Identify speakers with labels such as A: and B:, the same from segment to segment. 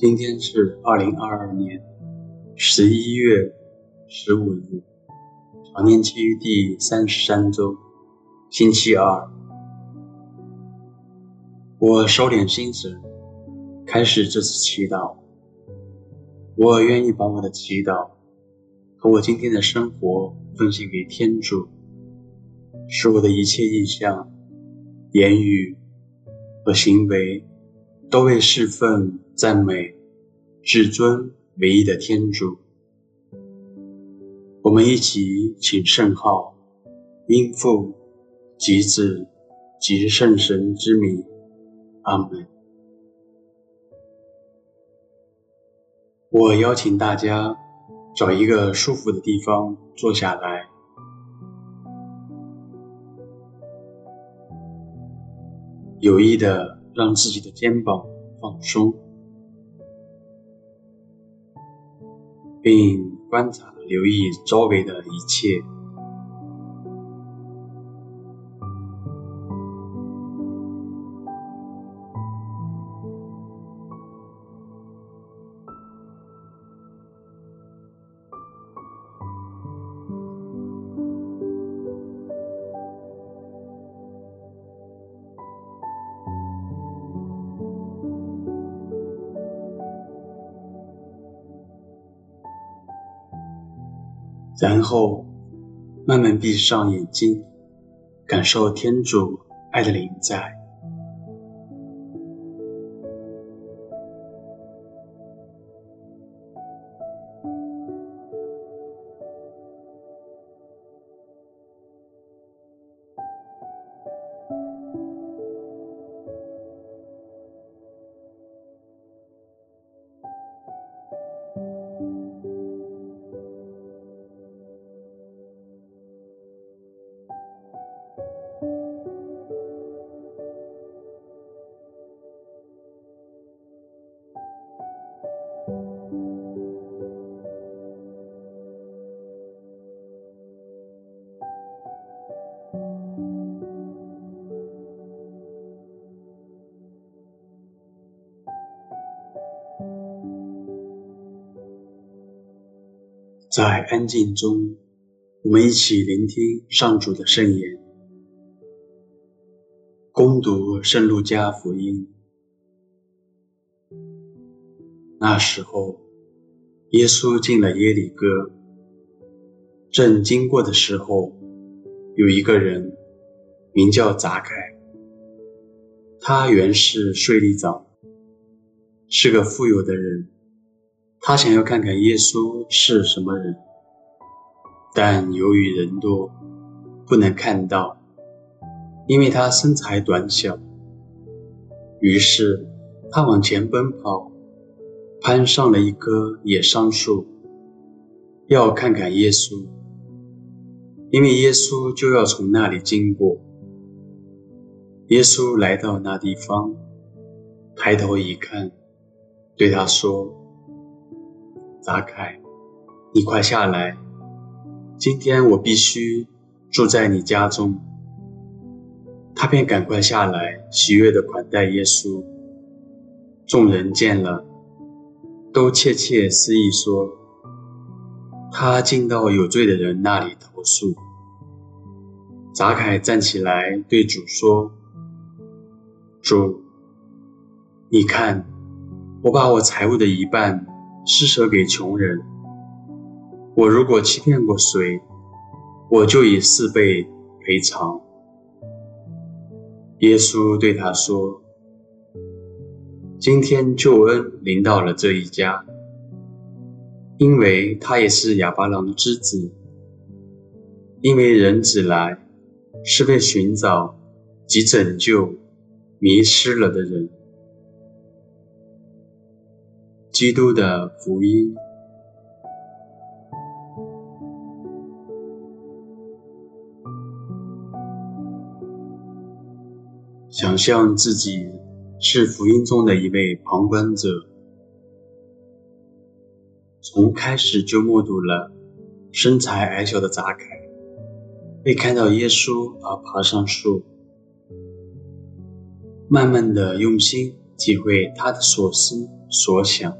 A: 今天是二零二二年十一月十五日，常年期第三十三周，星期二。我收敛心神，开始这次祈祷。我愿意把我的祈祷和我今天的生活奉献给天主，使我的一切意向、言语和行为都为侍奉。赞美至尊唯一的天主，我们一起请圣号，因父及子及圣神之名，阿门。我邀请大家找一个舒服的地方坐下来，有意的让自己的肩膀放松。并观察、留意周围的一切。然后，慢慢闭上眼睛，感受天主爱的临在。在安静中，我们一起聆听上主的圣言。恭读圣路加福音。那时候，耶稣进了耶里哥，正经过的时候，有一个人名叫匝凯，他原是税吏长，是个富有的人。他想要看看耶稣是什么人，但由于人多，不能看到，因为他身材短小。于是他往前奔跑，攀上了一棵野桑树，要看看耶稣，因为耶稣就要从那里经过。耶稣来到那地方，抬头一看，对他说。匝凯，你快下来！今天我必须住在你家中。他便赶快下来，喜悦地款待耶稣。众人见了，都窃窃私议说：“他进到有罪的人那里投宿。”匝凯站起来对主说：“主，你看，我把我财物的一半。”施舍给穷人。我如果欺骗过谁，我就以四倍赔偿。耶稣对他说：“今天救恩临到了这一家，因为他也是哑巴郎之子。因为人子来，是为寻找及拯救迷失了的人。”基督的福音想象自己是福音中的一位旁观者，从开始就目睹了身材矮小的扎凯，被看到耶稣而爬上树。慢慢的用心体会他的所思所想。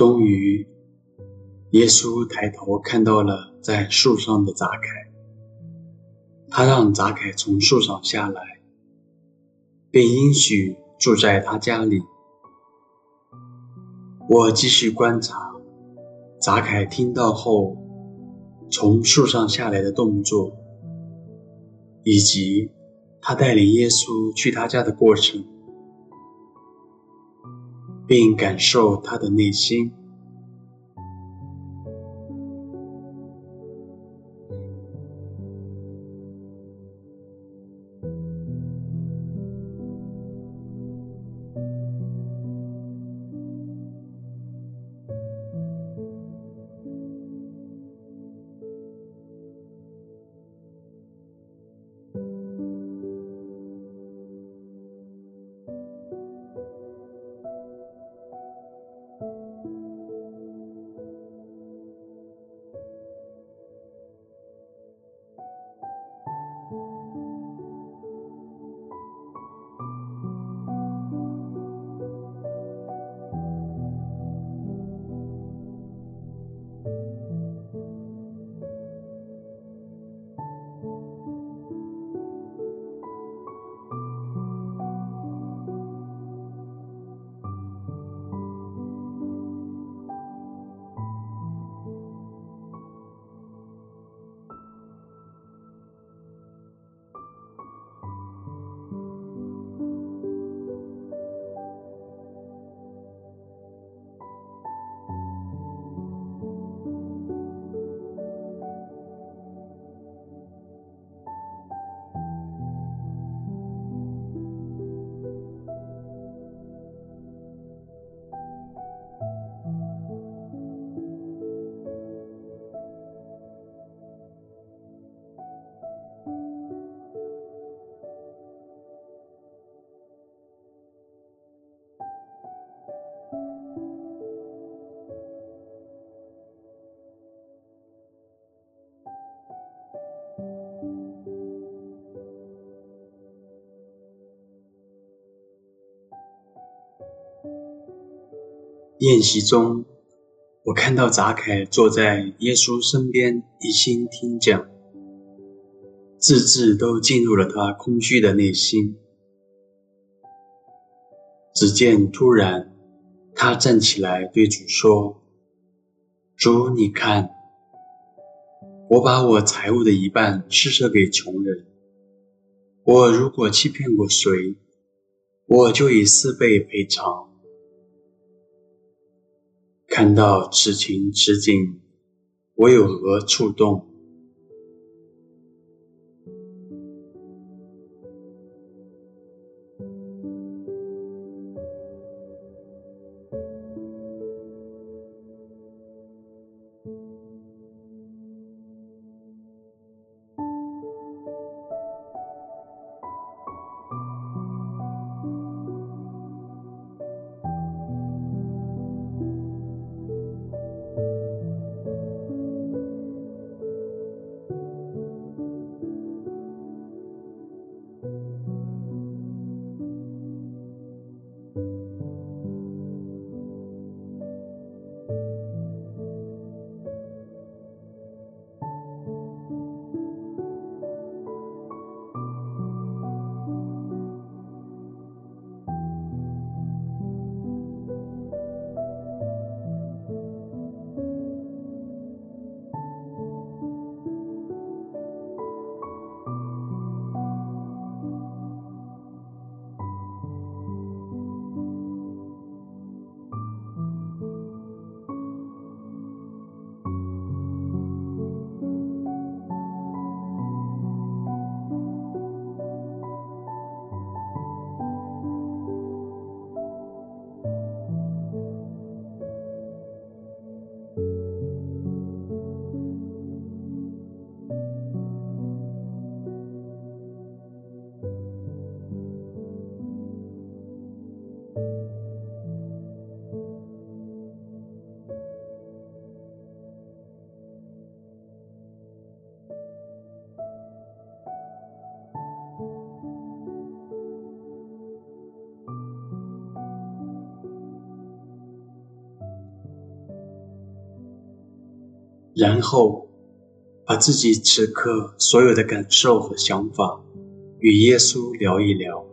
A: 终于，耶稣抬头看到了在树上的扎凯，他让扎凯从树上下来，并应许住在他家里。我继续观察扎凯听到后从树上下来的动作，以及他带领耶稣去他家的过程。并感受他的内心。宴席中，我看到匝凯坐在耶稣身边，一心听讲，字字都进入了他空虚的内心。只见突然，他站起来对主说：“主，你看，我把我财物的一半施舍给穷人。我如果欺骗过谁，我就以四倍赔偿。”看到此情此景，我有何触动？然后把自己此刻所有的感受和想法与耶稣聊一聊。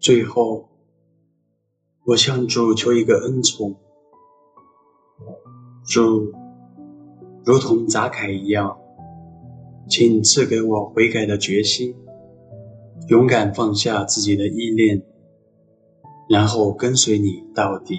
A: 最后，我向主求一个恩宠，主，如同杂凯一样，请赐给我悔改的决心，勇敢放下自己的依恋，然后跟随你到底。